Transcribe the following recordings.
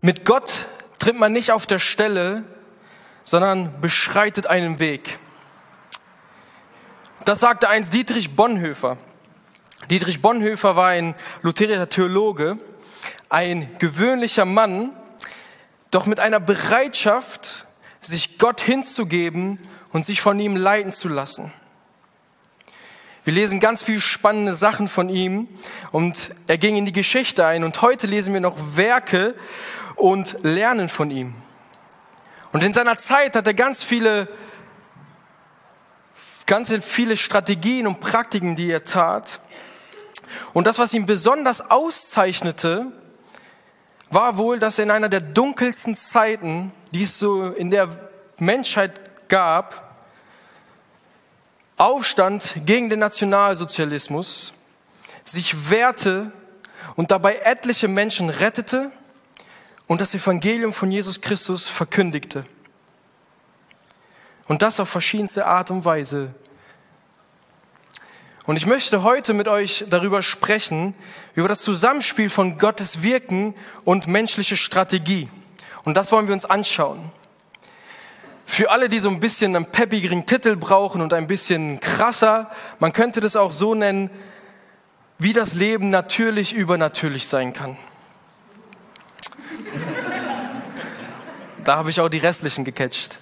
Mit Gott tritt man nicht auf der Stelle, sondern beschreitet einen Weg. Das sagte einst Dietrich Bonhoeffer. Dietrich Bonhoeffer war ein lutherischer Theologe, ein gewöhnlicher Mann, doch mit einer Bereitschaft, sich Gott hinzugeben und sich von ihm leiten zu lassen. Wir lesen ganz viele spannende Sachen von ihm und er ging in die Geschichte ein und heute lesen wir noch Werke und lernen von ihm. Und in seiner Zeit hat er ganz viele, ganz viele Strategien und Praktiken, die er tat. Und das, was ihn besonders auszeichnete, war wohl, dass er in einer der dunkelsten Zeiten, die es so in der Menschheit gab, aufstand gegen den Nationalsozialismus, sich wehrte und dabei etliche Menschen rettete und das Evangelium von Jesus Christus verkündigte. Und das auf verschiedenste Art und Weise. Und ich möchte heute mit euch darüber sprechen, über das Zusammenspiel von Gottes Wirken und menschliche Strategie. Und das wollen wir uns anschauen. Für alle, die so ein bisschen einen peppigeren Titel brauchen und ein bisschen krasser, man könnte das auch so nennen, wie das Leben natürlich übernatürlich sein kann. Da habe ich auch die restlichen gecatcht.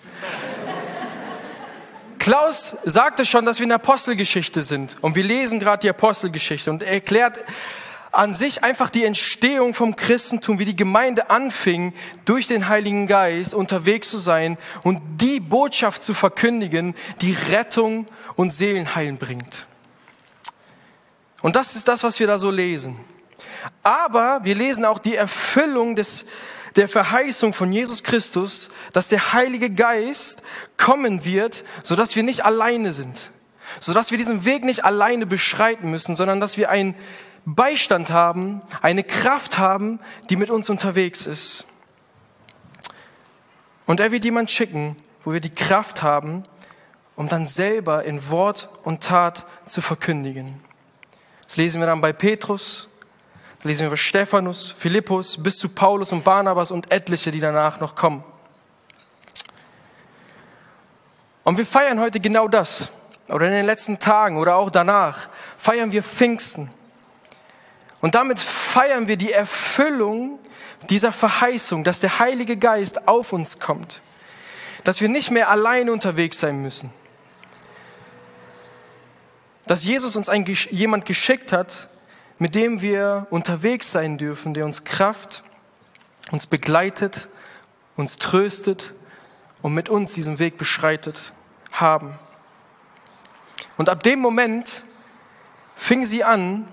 Klaus sagte schon, dass wir in der Apostelgeschichte sind und wir lesen gerade die Apostelgeschichte und er erklärt an sich einfach die Entstehung vom Christentum, wie die Gemeinde anfing, durch den Heiligen Geist unterwegs zu sein und die Botschaft zu verkündigen, die Rettung und Seelenheilen bringt. Und das ist das, was wir da so lesen. Aber wir lesen auch die Erfüllung des, der Verheißung von Jesus Christus, dass der Heilige Geist kommen wird, sodass wir nicht alleine sind, sodass wir diesen Weg nicht alleine beschreiten müssen, sondern dass wir einen Beistand haben, eine Kraft haben, die mit uns unterwegs ist. Und er wird jemand schicken, wo wir die Kraft haben, um dann selber in Wort und Tat zu verkündigen. Das lesen wir dann bei Petrus, lesen wir über Stephanus, Philippus, bis zu Paulus und Barnabas und etliche, die danach noch kommen. Und wir feiern heute genau das. Oder in den letzten Tagen oder auch danach feiern wir Pfingsten. Und damit feiern wir die Erfüllung dieser Verheißung, dass der Heilige Geist auf uns kommt. Dass wir nicht mehr allein unterwegs sein müssen. Dass Jesus uns ein, jemand geschickt hat, mit dem wir unterwegs sein dürfen, der uns Kraft, uns begleitet, uns tröstet und mit uns diesen Weg beschreitet haben. Und ab dem Moment fing sie an,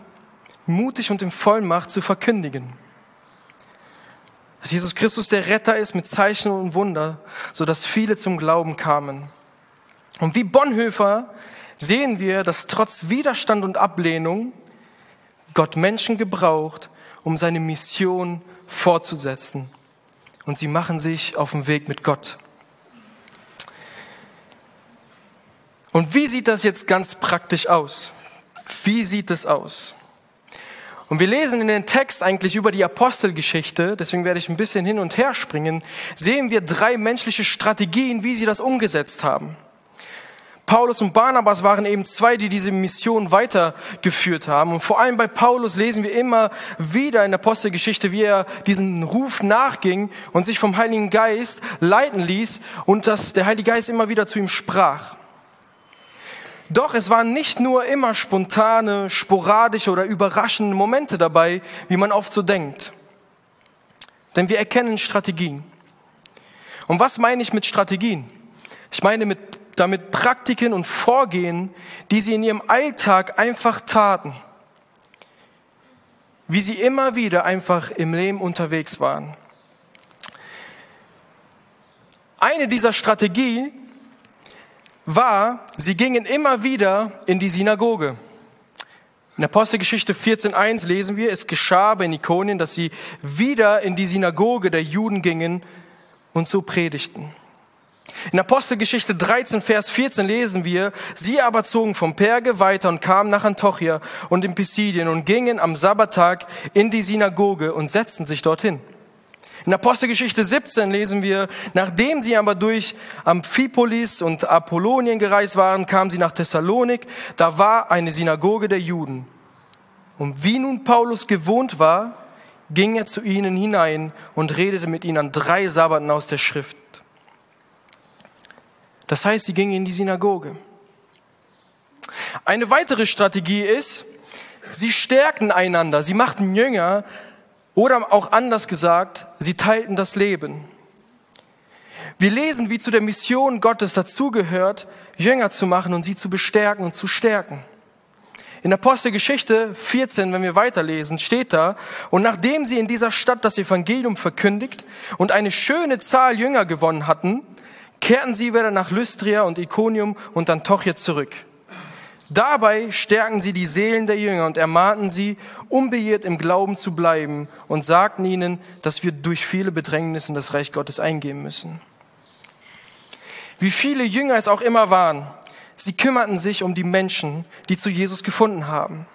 mutig und in Vollmacht zu verkündigen. Dass Jesus Christus der Retter ist mit Zeichen und Wunder, so dass viele zum Glauben kamen. Und wie Bonhoeffer sehen wir, dass trotz Widerstand und Ablehnung Gott Menschen gebraucht, um seine Mission fortzusetzen. Und sie machen sich auf den Weg mit Gott. Und wie sieht das jetzt ganz praktisch aus? Wie sieht es aus? Und wir lesen in den Text eigentlich über die Apostelgeschichte, deswegen werde ich ein bisschen hin und her springen, sehen wir drei menschliche Strategien, wie sie das umgesetzt haben. Paulus und Barnabas waren eben zwei, die diese Mission weitergeführt haben. Und vor allem bei Paulus lesen wir immer wieder in der Apostelgeschichte, wie er diesen Ruf nachging und sich vom Heiligen Geist leiten ließ und dass der Heilige Geist immer wieder zu ihm sprach. Doch es waren nicht nur immer spontane, sporadische oder überraschende Momente dabei, wie man oft so denkt. Denn wir erkennen Strategien. Und was meine ich mit Strategien? Ich meine mit damit Praktiken und Vorgehen, die sie in ihrem Alltag einfach taten. Wie sie immer wieder einfach im Leben unterwegs waren. Eine dieser Strategien war, sie gingen immer wieder in die Synagoge. In Apostelgeschichte 14.1 lesen wir, es geschah bei Ikonien, dass sie wieder in die Synagoge der Juden gingen und so predigten. In Apostelgeschichte 13, Vers 14 lesen wir, sie aber zogen vom Perge weiter und kamen nach Antiochia und in Pisidien und gingen am Sabbattag in die Synagoge und setzten sich dorthin. In Apostelgeschichte 17 lesen wir, nachdem sie aber durch Amphipolis und Apollonien gereist waren, kamen sie nach Thessalonik. Da war eine Synagoge der Juden. Und wie nun Paulus gewohnt war, ging er zu ihnen hinein und redete mit ihnen an drei Sabbaten aus der Schrift. Das heißt, sie gingen in die Synagoge. Eine weitere Strategie ist, sie stärkten einander, sie machten Jünger oder auch anders gesagt, sie teilten das Leben. Wir lesen, wie zu der Mission Gottes dazugehört, Jünger zu machen und sie zu bestärken und zu stärken. In Apostelgeschichte 14, wenn wir weiterlesen, steht da, und nachdem sie in dieser Stadt das Evangelium verkündigt und eine schöne Zahl Jünger gewonnen hatten, kehrten sie wieder nach Lystria und Iconium und Antiochia zurück. Dabei stärken sie die Seelen der Jünger und ermahnten sie, unbeirrt im Glauben zu bleiben und sagten ihnen, dass wir durch viele Bedrängnisse in das Reich Gottes eingehen müssen. Wie viele Jünger es auch immer waren, sie kümmerten sich um die Menschen, die zu Jesus gefunden haben.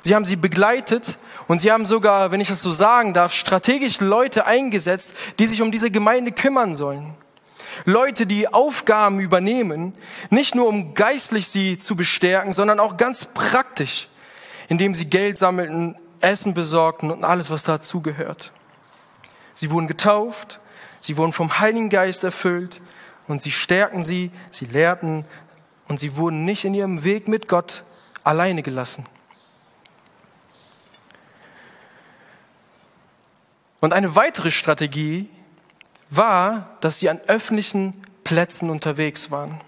Sie haben sie begleitet und sie haben sogar, wenn ich das so sagen darf, strategisch Leute eingesetzt, die sich um diese Gemeinde kümmern sollen. Leute, die Aufgaben übernehmen, nicht nur um geistlich sie zu bestärken, sondern auch ganz praktisch, indem sie Geld sammelten, Essen besorgten und alles, was dazugehört. Sie wurden getauft, sie wurden vom Heiligen Geist erfüllt und sie stärken sie, sie lehrten und sie wurden nicht in ihrem Weg mit Gott alleine gelassen. Und eine weitere Strategie war, dass sie an öffentlichen Plätzen unterwegs waren.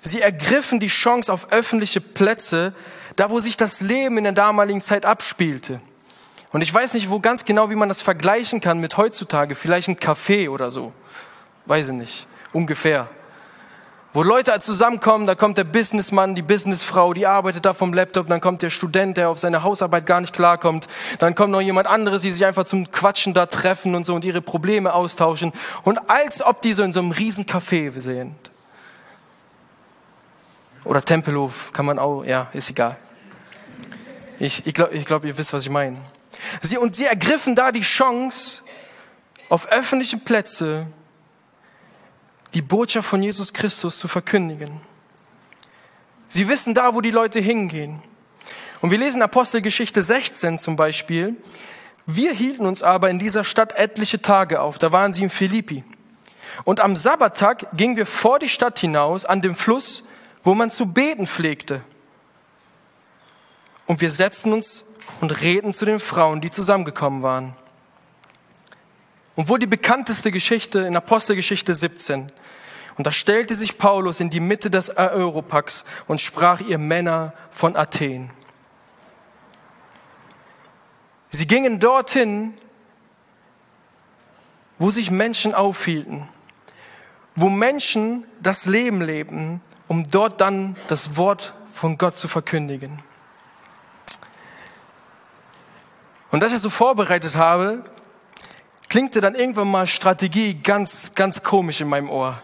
Sie ergriffen die Chance auf öffentliche Plätze, da wo sich das Leben in der damaligen Zeit abspielte. Und ich weiß nicht, wo ganz genau, wie man das vergleichen kann mit heutzutage, vielleicht ein Café oder so. Weiß ich nicht, ungefähr. Wo Leute zusammenkommen, da kommt der Businessmann, die Businessfrau, die arbeitet da vom Laptop, dann kommt der Student, der auf seine Hausarbeit gar nicht klarkommt, dann kommt noch jemand anderes, die sich einfach zum Quatschen da treffen und so und ihre Probleme austauschen und als ob die so in so einem riesen Café sind. Oder Tempelhof kann man auch, ja, ist egal. Ich, ich glaube, ich glaub, ihr wisst, was ich meine. Sie, und sie ergriffen da die Chance, auf öffentlichen Plätze die Botschaft von Jesus Christus zu verkündigen. Sie wissen da, wo die Leute hingehen. Und wir lesen Apostelgeschichte 16 zum Beispiel. Wir hielten uns aber in dieser Stadt etliche Tage auf. Da waren sie in Philippi. Und am Sabbattag gingen wir vor die Stadt hinaus an dem Fluss, wo man zu beten pflegte. Und wir setzten uns und reden zu den Frauen, die zusammengekommen waren. Und wohl die bekannteste Geschichte in Apostelgeschichte 17. Und da stellte sich Paulus in die Mitte des Europax und sprach ihr Männer von Athen. Sie gingen dorthin, wo sich Menschen aufhielten, wo Menschen das Leben lebten, um dort dann das Wort von Gott zu verkündigen. Und als ich so vorbereitet habe, klingte dann irgendwann mal Strategie ganz, ganz komisch in meinem Ohr.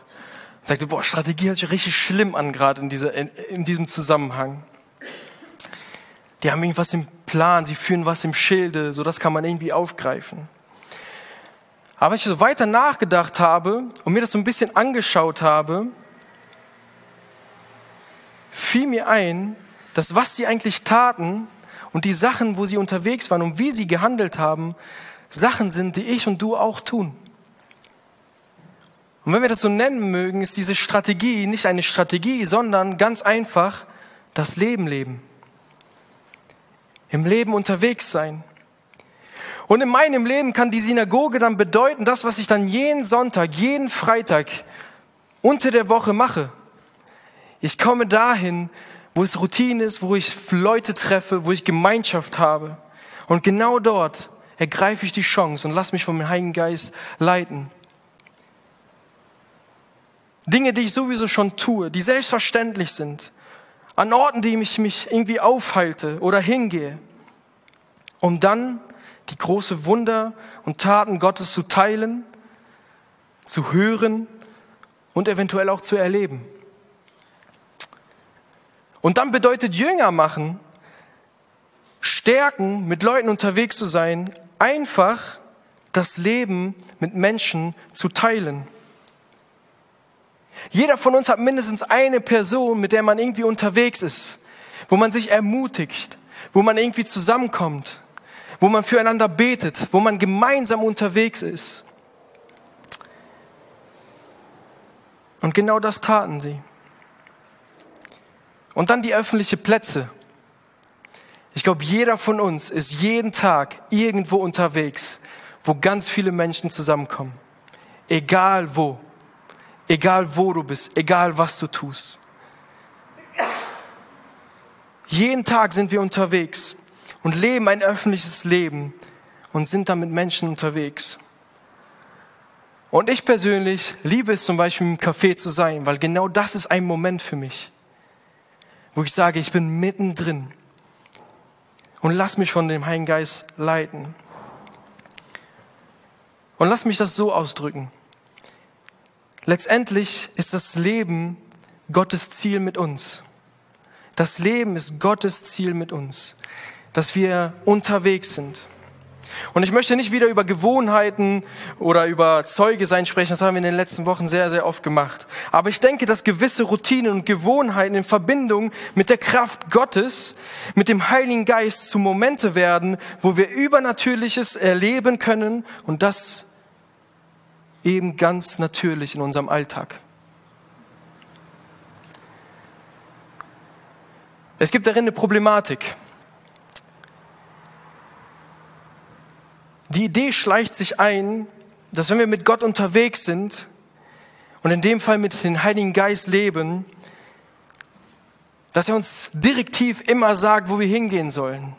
Ich sagte, boah, Strategie hört sich richtig schlimm an, gerade in, dieser, in, in diesem Zusammenhang. Die haben irgendwas im Plan, sie führen was im Schilde, so das kann man irgendwie aufgreifen. Aber als ich so weiter nachgedacht habe und mir das so ein bisschen angeschaut habe, fiel mir ein, dass was sie eigentlich taten und die Sachen, wo sie unterwegs waren und wie sie gehandelt haben, Sachen sind, die ich und du auch tun. Und wenn wir das so nennen mögen, ist diese Strategie nicht eine Strategie, sondern ganz einfach das Leben leben. Im Leben unterwegs sein. Und in meinem Leben kann die Synagoge dann bedeuten, das, was ich dann jeden Sonntag, jeden Freitag unter der Woche mache. Ich komme dahin, wo es Routine ist, wo ich Leute treffe, wo ich Gemeinschaft habe. Und genau dort ergreife ich die Chance und lass mich vom Heiligen Geist leiten. Dinge, die ich sowieso schon tue, die selbstverständlich sind, an Orten, die ich mich irgendwie aufhalte oder hingehe, um dann die große Wunder und Taten Gottes zu teilen, zu hören und eventuell auch zu erleben. Und dann bedeutet Jünger machen, stärken, mit Leuten unterwegs zu sein, einfach das Leben mit Menschen zu teilen. Jeder von uns hat mindestens eine Person, mit der man irgendwie unterwegs ist, wo man sich ermutigt, wo man irgendwie zusammenkommt, wo man füreinander betet, wo man gemeinsam unterwegs ist. Und genau das taten sie. Und dann die öffentlichen Plätze. Ich glaube, jeder von uns ist jeden Tag irgendwo unterwegs, wo ganz viele Menschen zusammenkommen. Egal wo. Egal wo du bist, egal was du tust. Jeden Tag sind wir unterwegs und leben ein öffentliches Leben und sind dann mit Menschen unterwegs. Und ich persönlich liebe es zum Beispiel im Café zu sein, weil genau das ist ein Moment für mich, wo ich sage, ich bin mittendrin und lass mich von dem Heiligen Geist leiten. Und lass mich das so ausdrücken. Letztendlich ist das Leben Gottes Ziel mit uns. Das Leben ist Gottes Ziel mit uns, dass wir unterwegs sind. Und ich möchte nicht wieder über Gewohnheiten oder über Zeuge sein sprechen, das haben wir in den letzten Wochen sehr, sehr oft gemacht. Aber ich denke, dass gewisse Routinen und Gewohnheiten in Verbindung mit der Kraft Gottes, mit dem Heiligen Geist zu Momente werden, wo wir Übernatürliches erleben können und das eben ganz natürlich in unserem Alltag. Es gibt darin eine Problematik. Die Idee schleicht sich ein, dass wenn wir mit Gott unterwegs sind und in dem Fall mit dem Heiligen Geist leben, dass er uns direktiv immer sagt, wo wir hingehen sollen.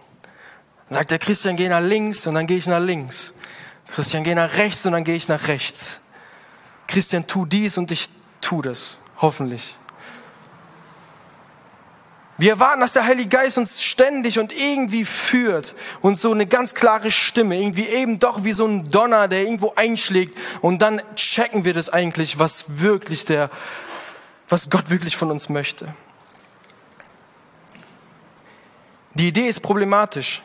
Dann sagt der Christian, geh nach links und dann gehe ich nach links. Christian, geh nach rechts und dann gehe ich nach rechts. Christian, tu dies und ich tu das. Hoffentlich. Wir erwarten, dass der Heilige Geist uns ständig und irgendwie führt und so eine ganz klare Stimme, irgendwie eben doch wie so ein Donner, der irgendwo einschlägt und dann checken wir das eigentlich, was wirklich der, was Gott wirklich von uns möchte. Die Idee ist problematisch.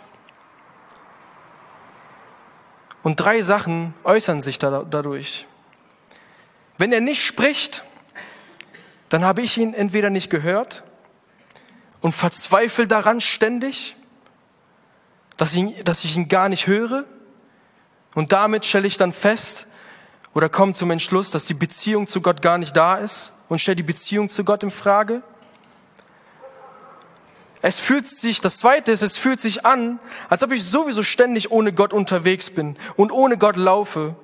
Und drei Sachen äußern sich dadurch. Wenn er nicht spricht, dann habe ich ihn entweder nicht gehört und verzweifle daran ständig, dass ich, dass ich ihn gar nicht höre. Und damit stelle ich dann fest oder komme zum Entschluss, dass die Beziehung zu Gott gar nicht da ist und stelle die Beziehung zu Gott in Frage. Es fühlt sich, das zweite ist, es fühlt sich an, als ob ich sowieso ständig ohne Gott unterwegs bin und ohne Gott laufe.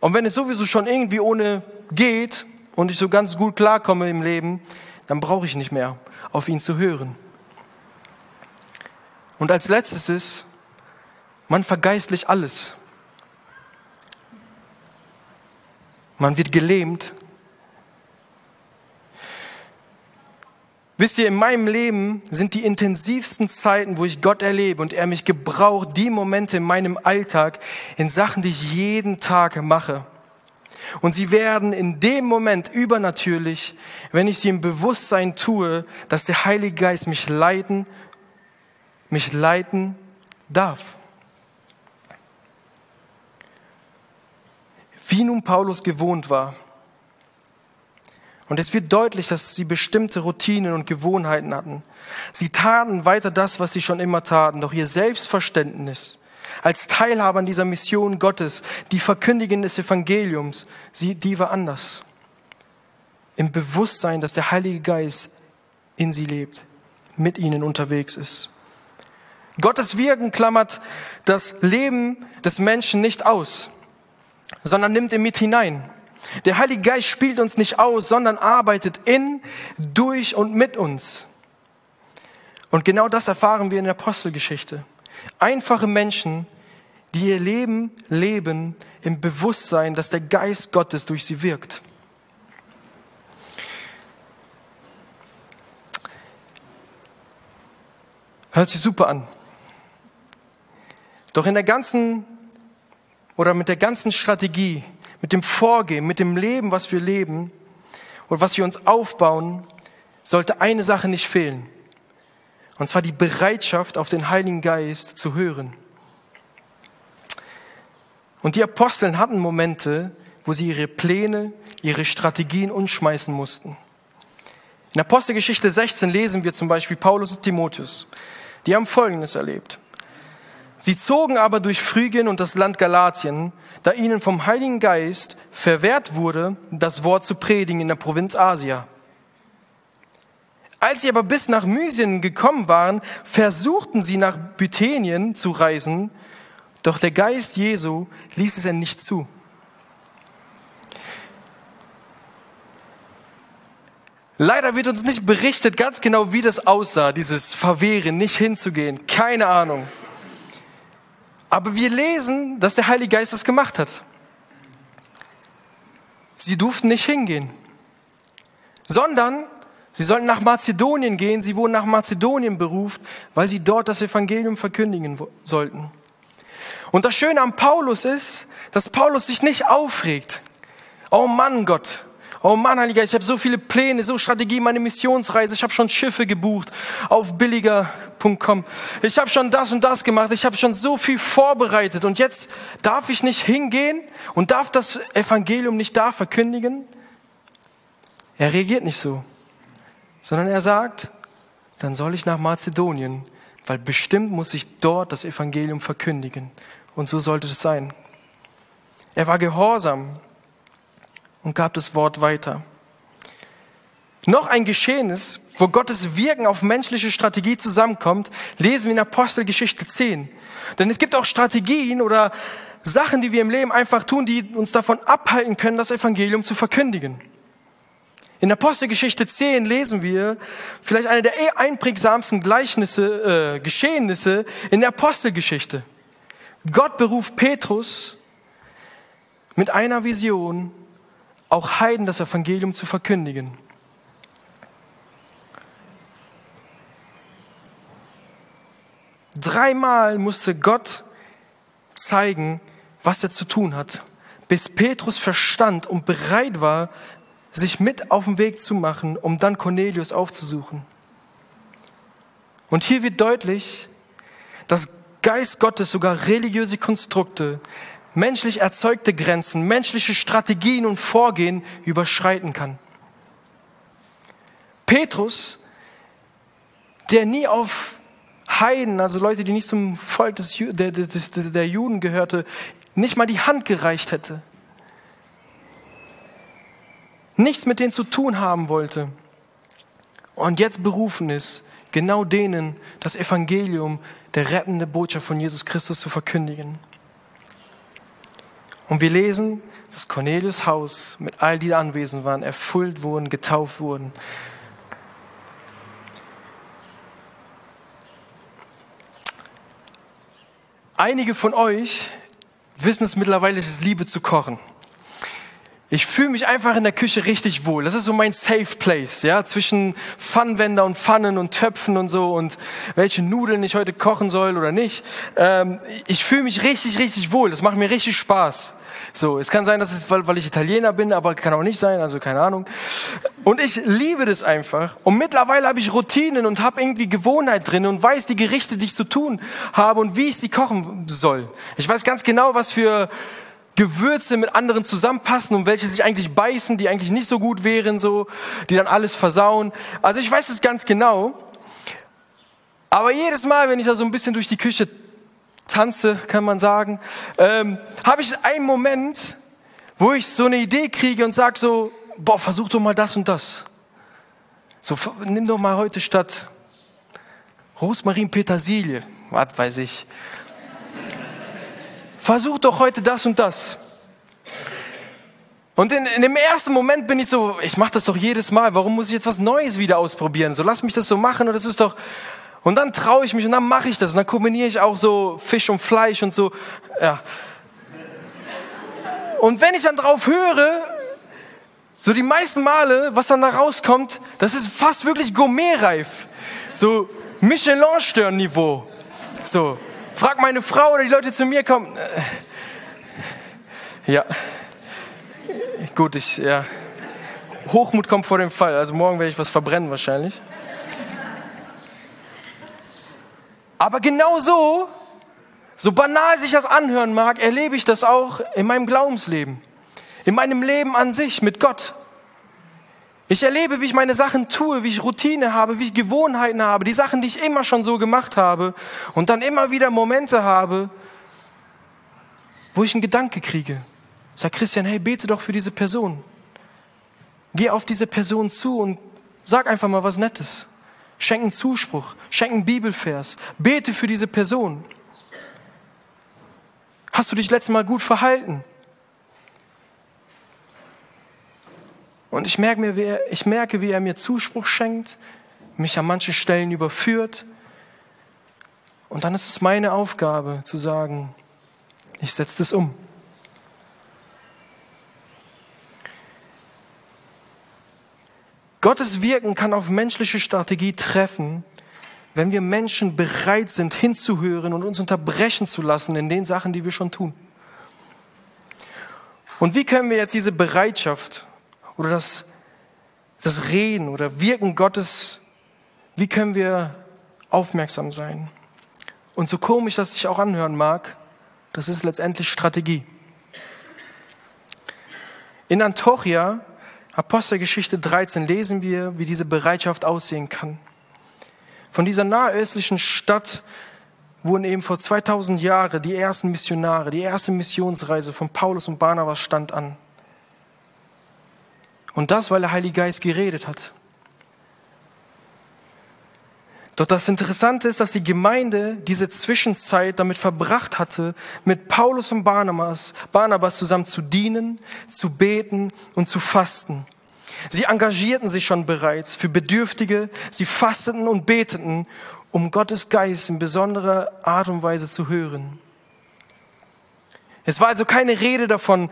Und wenn es sowieso schon irgendwie ohne geht und ich so ganz gut klarkomme im Leben, dann brauche ich nicht mehr auf ihn zu hören. Und als letztes ist, man vergeistlicht alles. Man wird gelähmt Wisst ihr, in meinem Leben sind die intensivsten Zeiten, wo ich Gott erlebe und er mich gebraucht, die Momente in meinem Alltag in Sachen, die ich jeden Tag mache. Und sie werden in dem Moment übernatürlich, wenn ich sie im Bewusstsein tue, dass der Heilige Geist mich leiten, mich leiten darf. Wie nun Paulus gewohnt war, und es wird deutlich, dass sie bestimmte Routinen und Gewohnheiten hatten. Sie taten weiter das, was sie schon immer taten, doch ihr Selbstverständnis als Teilhaber an dieser Mission Gottes, die Verkündigung des Evangeliums, sie, die war anders. Im Bewusstsein, dass der Heilige Geist in sie lebt, mit ihnen unterwegs ist. Gottes Wirken klammert das Leben des Menschen nicht aus, sondern nimmt ihn mit hinein. Der Heilige Geist spielt uns nicht aus, sondern arbeitet in, durch und mit uns. Und genau das erfahren wir in der Apostelgeschichte. Einfache Menschen, die ihr Leben leben im Bewusstsein, dass der Geist Gottes durch sie wirkt. Hört sich super an. Doch in der ganzen oder mit der ganzen Strategie mit dem Vorgehen, mit dem Leben, was wir leben und was wir uns aufbauen, sollte eine Sache nicht fehlen. Und zwar die Bereitschaft, auf den Heiligen Geist zu hören. Und die Aposteln hatten Momente, wo sie ihre Pläne, ihre Strategien umschmeißen mussten. In Apostelgeschichte 16 lesen wir zum Beispiel Paulus und Timotheus. Die haben Folgendes erlebt. Sie zogen aber durch Phrygien und das Land Galatien, da ihnen vom Heiligen Geist verwehrt wurde, das Wort zu predigen in der Provinz Asia. Als sie aber bis nach Mysien gekommen waren, versuchten sie nach Bithynien zu reisen, doch der Geist Jesu ließ es ihnen nicht zu. Leider wird uns nicht berichtet ganz genau, wie das aussah, dieses Verwehren, nicht hinzugehen. Keine Ahnung. Aber wir lesen, dass der Heilige Geist das gemacht hat. Sie durften nicht hingehen, sondern sie sollten nach Mazedonien gehen. Sie wurden nach Mazedonien berufen, weil sie dort das Evangelium verkündigen sollten. Und das Schöne am Paulus ist, dass Paulus sich nicht aufregt. Oh Mann, Gott, Oh Mann, Heiliger, ich habe so viele Pläne, so Strategie, meine Missionsreise. Ich habe schon Schiffe gebucht auf billiger.com. Ich habe schon das und das gemacht. Ich habe schon so viel vorbereitet. Und jetzt darf ich nicht hingehen und darf das Evangelium nicht da verkündigen? Er reagiert nicht so, sondern er sagt, dann soll ich nach Mazedonien, weil bestimmt muss ich dort das Evangelium verkündigen. Und so sollte es sein. Er war gehorsam und gab das Wort weiter. Noch ein Geschehnis, wo Gottes Wirken auf menschliche Strategie zusammenkommt, lesen wir in Apostelgeschichte 10. Denn es gibt auch Strategien oder Sachen, die wir im Leben einfach tun, die uns davon abhalten können, das Evangelium zu verkündigen. In Apostelgeschichte 10 lesen wir vielleicht eine der einprägsamsten Gleichnisse, äh, Geschehnisse in der Apostelgeschichte. Gott beruft Petrus mit einer Vision auch Heiden das Evangelium zu verkündigen. Dreimal musste Gott zeigen, was er zu tun hat, bis Petrus verstand und bereit war, sich mit auf den Weg zu machen, um dann Cornelius aufzusuchen. Und hier wird deutlich, dass Geist Gottes sogar religiöse Konstrukte menschlich erzeugte Grenzen, menschliche Strategien und Vorgehen überschreiten kann. Petrus, der nie auf Heiden, also Leute, die nicht zum Volk des, der, des, der Juden gehörte, nicht mal die Hand gereicht hätte, nichts mit denen zu tun haben wollte und jetzt berufen ist, genau denen das Evangelium der rettende Botschaft von Jesus Christus zu verkündigen. Und wir lesen, dass Cornelius Haus mit all die anwesend waren, erfüllt wurden, getauft wurden. Einige von euch wissen es mittlerweile, es ist Liebe zu kochen. Ich fühle mich einfach in der Küche richtig wohl. Das ist so mein Safe Place, ja, zwischen Pfannwender und Pfannen und Töpfen und so und welche Nudeln ich heute kochen soll oder nicht. Ähm, ich fühle mich richtig, richtig wohl. Das macht mir richtig Spaß. So, es kann sein, dass es, weil, weil ich Italiener bin, aber kann auch nicht sein, also keine Ahnung. Und ich liebe das einfach. Und mittlerweile habe ich Routinen und habe irgendwie Gewohnheit drin und weiß die Gerichte, die ich zu tun habe und wie ich sie kochen soll. Ich weiß ganz genau, was für Gewürze mit anderen zusammenpassen und welche sich eigentlich beißen, die eigentlich nicht so gut wären, so, die dann alles versauen. Also ich weiß es ganz genau. Aber jedes Mal, wenn ich da so ein bisschen durch die Küche tanze, kann man sagen, ähm, habe ich einen Moment, wo ich so eine Idee kriege und sag so, boah, versuch doch mal das und das. So, nimm doch mal heute statt Rosmarin Petersilie, was weiß ich versuch doch heute das und das. Und in, in dem ersten Moment bin ich so, ich mache das doch jedes Mal, warum muss ich jetzt was Neues wieder ausprobieren? So lass mich das so machen und das ist doch... Und dann traue ich mich und dann mache ich das und dann kombiniere ich auch so Fisch und Fleisch und so. Ja. Und wenn ich dann drauf höre, so die meisten Male, was dann da rauskommt, das ist fast wirklich gourmetreif. So Michelin-Stern-Niveau. So. Frag meine Frau oder die Leute zu mir kommen. Äh, ja. Gut, ich, ja. Hochmut kommt vor dem Fall. Also morgen werde ich was verbrennen wahrscheinlich. Aber genau so, so banal sich das anhören mag, erlebe ich das auch in meinem Glaubensleben, in meinem Leben an sich mit Gott. Ich erlebe, wie ich meine Sachen tue, wie ich Routine habe, wie ich Gewohnheiten habe, die Sachen, die ich immer schon so gemacht habe und dann immer wieder Momente habe, wo ich einen Gedanke kriege. Sag Christian, hey, bete doch für diese Person. Geh auf diese Person zu und sag einfach mal was Nettes. Schenk einen Zuspruch, schenk einen Bibelvers, bete für diese Person. Hast du dich letztes Mal gut verhalten? Und ich merke, mir, wie er, ich merke, wie er mir Zuspruch schenkt, mich an manchen Stellen überführt. Und dann ist es meine Aufgabe zu sagen, ich setze das um. Gottes Wirken kann auf menschliche Strategie treffen, wenn wir Menschen bereit sind, hinzuhören und uns unterbrechen zu lassen in den Sachen, die wir schon tun. Und wie können wir jetzt diese Bereitschaft oder das, das Reden oder Wirken Gottes, wie können wir aufmerksam sein? Und so komisch das sich auch anhören mag, das ist letztendlich Strategie. In Antochia, Apostelgeschichte 13, lesen wir, wie diese Bereitschaft aussehen kann. Von dieser nahöstlichen Stadt wurden eben vor 2000 Jahren die ersten Missionare, die erste Missionsreise von Paulus und Barnabas stand an. Und das, weil der Heilige Geist geredet hat. Doch das Interessante ist, dass die Gemeinde diese Zwischenzeit damit verbracht hatte, mit Paulus und Barnabas, Barnabas zusammen zu dienen, zu beten und zu fasten. Sie engagierten sich schon bereits für Bedürftige, sie fasteten und beteten, um Gottes Geist in besonderer Art und Weise zu hören. Es war also keine Rede davon,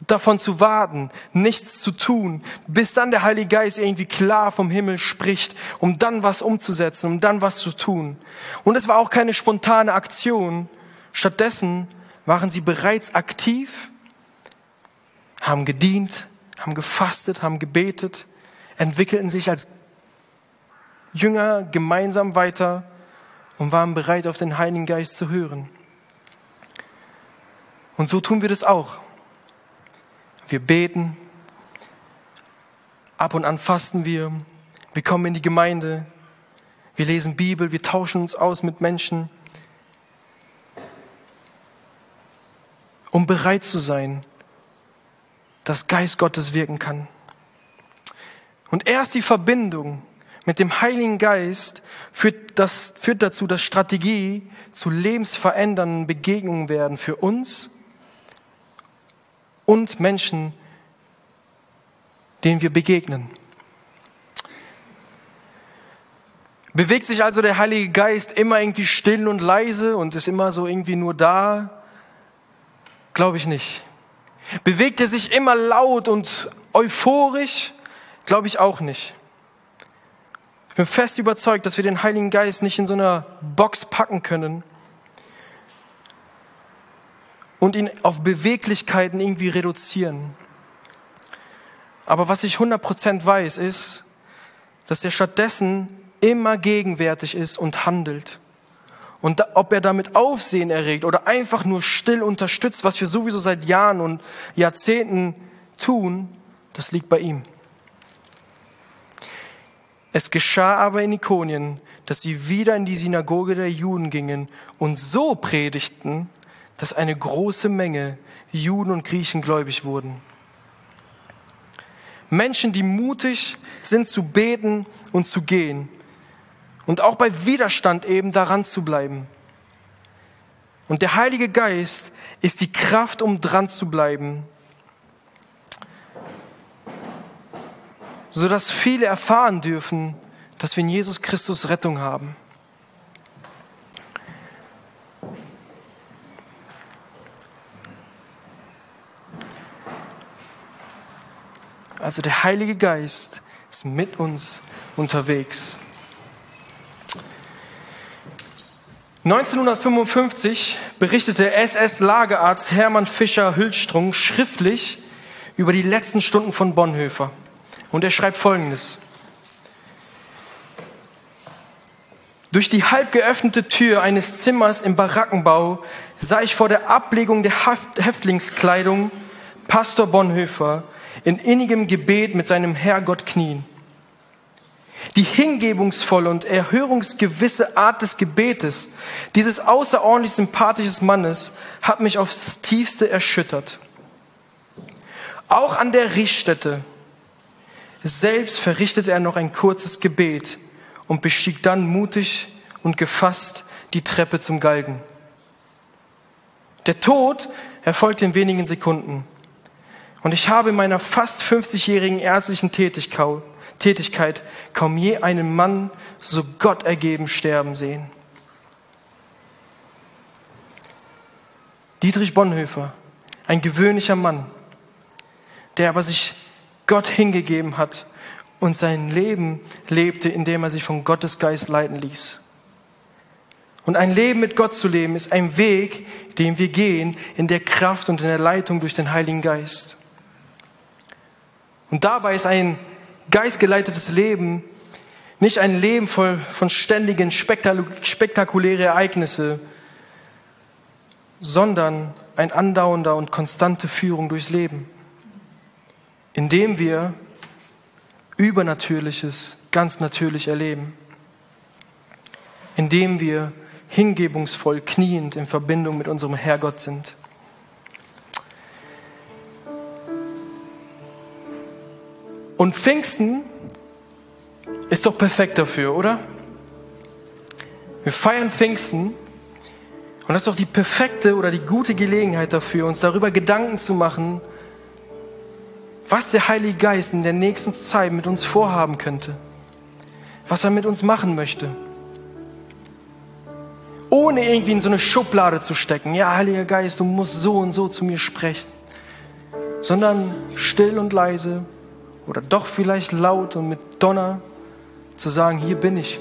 davon zu warten, nichts zu tun, bis dann der Heilige Geist irgendwie klar vom Himmel spricht, um dann was umzusetzen, um dann was zu tun. Und es war auch keine spontane Aktion. Stattdessen waren sie bereits aktiv, haben gedient, haben gefastet, haben gebetet, entwickelten sich als Jünger gemeinsam weiter und waren bereit, auf den Heiligen Geist zu hören. Und so tun wir das auch. Wir beten. Ab und an fasten wir. Wir kommen in die Gemeinde. Wir lesen Bibel. Wir tauschen uns aus mit Menschen. Um bereit zu sein, dass Geist Gottes wirken kann. Und erst die Verbindung mit dem Heiligen Geist führt, das, führt dazu, dass Strategie zu lebensverändernden Begegnungen werden für uns und Menschen, denen wir begegnen. Bewegt sich also der Heilige Geist immer irgendwie still und leise und ist immer so irgendwie nur da? Glaube ich nicht. Bewegt er sich immer laut und euphorisch? Glaube ich auch nicht. Ich bin fest überzeugt, dass wir den Heiligen Geist nicht in so einer Box packen können, und ihn auf Beweglichkeiten irgendwie reduzieren. Aber was ich 100% weiß, ist, dass er stattdessen immer gegenwärtig ist und handelt. Und da, ob er damit Aufsehen erregt oder einfach nur still unterstützt, was wir sowieso seit Jahren und Jahrzehnten tun, das liegt bei ihm. Es geschah aber in Ikonien, dass sie wieder in die Synagoge der Juden gingen und so predigten, dass eine große Menge Juden und Griechen gläubig wurden. Menschen, die mutig sind zu beten und zu gehen und auch bei Widerstand eben daran zu bleiben. Und der Heilige Geist ist die Kraft, um dran zu bleiben, sodass viele erfahren dürfen, dass wir in Jesus Christus Rettung haben. Also der Heilige Geist ist mit uns unterwegs. 1955 berichtete SS-Lagerarzt Hermann Fischer Hülstrung schriftlich über die letzten Stunden von Bonhoeffer. Und er schreibt Folgendes. Durch die halb geöffnete Tür eines Zimmers im Barackenbau sah ich vor der Ablegung der Häftlingskleidung Pastor Bonhoeffer in innigem Gebet mit seinem Herrgott knien. Die hingebungsvolle und erhörungsgewisse Art des Gebetes dieses außerordentlich sympathischen Mannes hat mich aufs tiefste erschüttert. Auch an der Richtstätte selbst verrichtete er noch ein kurzes Gebet und bestieg dann mutig und gefasst die Treppe zum Galgen. Der Tod erfolgte in wenigen Sekunden. Und ich habe in meiner fast 50-jährigen ärztlichen Tätigkeit kaum je einen Mann so Gott ergeben sterben sehen. Dietrich Bonhoeffer, ein gewöhnlicher Mann, der aber sich Gott hingegeben hat und sein Leben lebte, indem er sich von Gottes Geist leiten ließ. Und ein Leben mit Gott zu leben ist ein Weg, den wir gehen in der Kraft und in der Leitung durch den Heiligen Geist. Und dabei ist ein geistgeleitetes Leben nicht ein Leben voll von ständigen spektakulären Ereignisse, sondern ein andauernder und konstante Führung durchs Leben, indem wir Übernatürliches ganz natürlich erleben, indem wir hingebungsvoll kniend in Verbindung mit unserem Herrgott sind. Und Pfingsten ist doch perfekt dafür, oder? Wir feiern Pfingsten und das ist doch die perfekte oder die gute Gelegenheit dafür, uns darüber Gedanken zu machen, was der Heilige Geist in der nächsten Zeit mit uns vorhaben könnte, was er mit uns machen möchte. Ohne irgendwie in so eine Schublade zu stecken, ja, Heiliger Geist, du musst so und so zu mir sprechen, sondern still und leise oder doch vielleicht laut und mit Donner zu sagen, hier bin ich.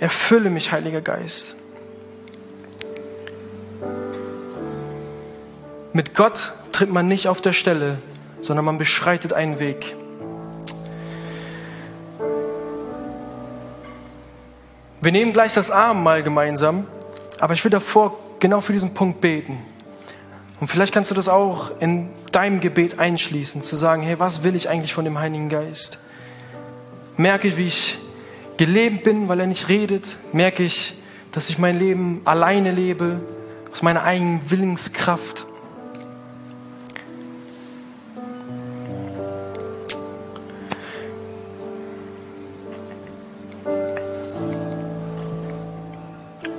Erfülle mich, Heiliger Geist. Mit Gott tritt man nicht auf der Stelle, sondern man beschreitet einen Weg. Wir nehmen gleich das Abendmahl gemeinsam, aber ich will davor genau für diesen Punkt beten. Und vielleicht kannst du das auch in deinem Gebet einschließen, zu sagen, hey, was will ich eigentlich von dem Heiligen Geist? Merke ich, wie ich gelebt bin, weil er nicht redet? Merke ich, dass ich mein Leben alleine lebe, aus meiner eigenen Willenskraft?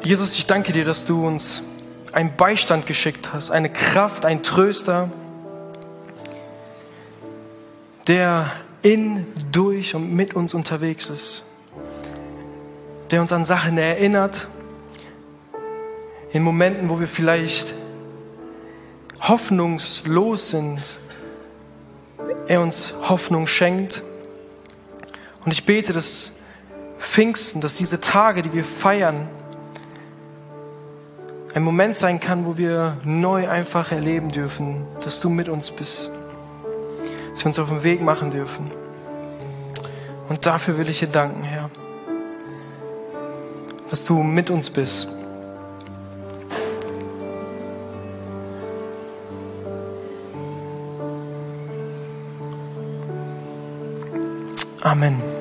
Jesus, ich danke dir, dass du uns einen Beistand geschickt hast, eine Kraft, ein Tröster, der in, durch und mit uns unterwegs ist, der uns an Sachen erinnert, in Momenten, wo wir vielleicht hoffnungslos sind, er uns Hoffnung schenkt. Und ich bete, dass Pfingsten, dass diese Tage, die wir feiern, ein Moment sein kann, wo wir neu einfach erleben dürfen, dass du mit uns bist, dass wir uns auf den Weg machen dürfen. Und dafür will ich dir danken, Herr, dass du mit uns bist. Amen.